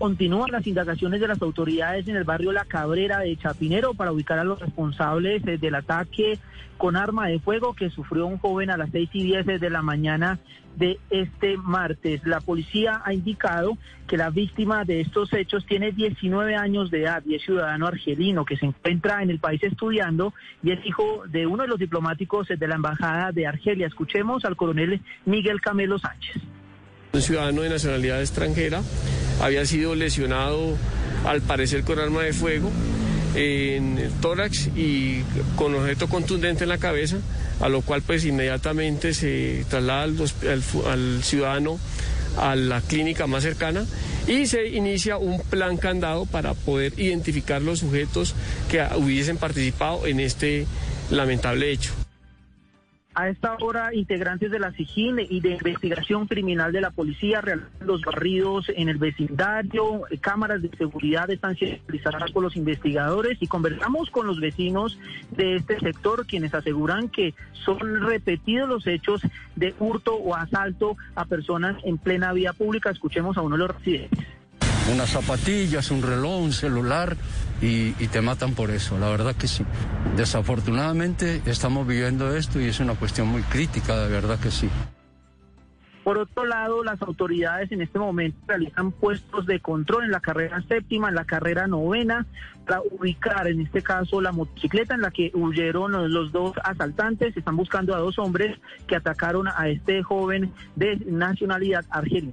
continúan las indagaciones de las autoridades en el barrio La Cabrera de Chapinero para ubicar a los responsables eh, del ataque con arma de fuego que sufrió un joven a las seis y diez de la mañana de este martes. La policía ha indicado que la víctima de estos hechos tiene 19 años de edad y es ciudadano argelino que se encuentra en el país estudiando y es hijo de uno de los diplomáticos de la Embajada de Argelia. Escuchemos al coronel Miguel Camelo Sánchez. Un ciudadano de nacionalidad extranjera había sido lesionado al parecer con arma de fuego en el tórax y con objeto contundente en la cabeza, a lo cual pues inmediatamente se traslada al, ciudadano a la clínica más cercana y se inicia un plan candado para poder identificar los sujetos que hubiesen participado en este lamentable hecho. A esta hora, integrantes de la SIGIN y de investigación criminal de la policía realizan los barridos en el vecindario, cámaras de seguridad están siendo utilizadas por los investigadores y conversamos con los vecinos de este sector quienes aseguran que son repetidos los hechos de hurto o asalto a personas en plena vía pública. Escuchemos a uno de los residentes unas zapatillas, un reloj, un celular y, te matan por eso, la verdad que sí. Desafortunadamente estamos viviendo esto y es una cuestión muy crítica, de verdad que sí. Por otro lado, las autoridades en este momento realizan puestos de control en la carrera séptima, en la carrera novena, para ubicar en este caso la motocicleta en la que huyeron los dos asaltantes. Están buscando a dos hombres que atacaron a este joven de nacionalidad argelina.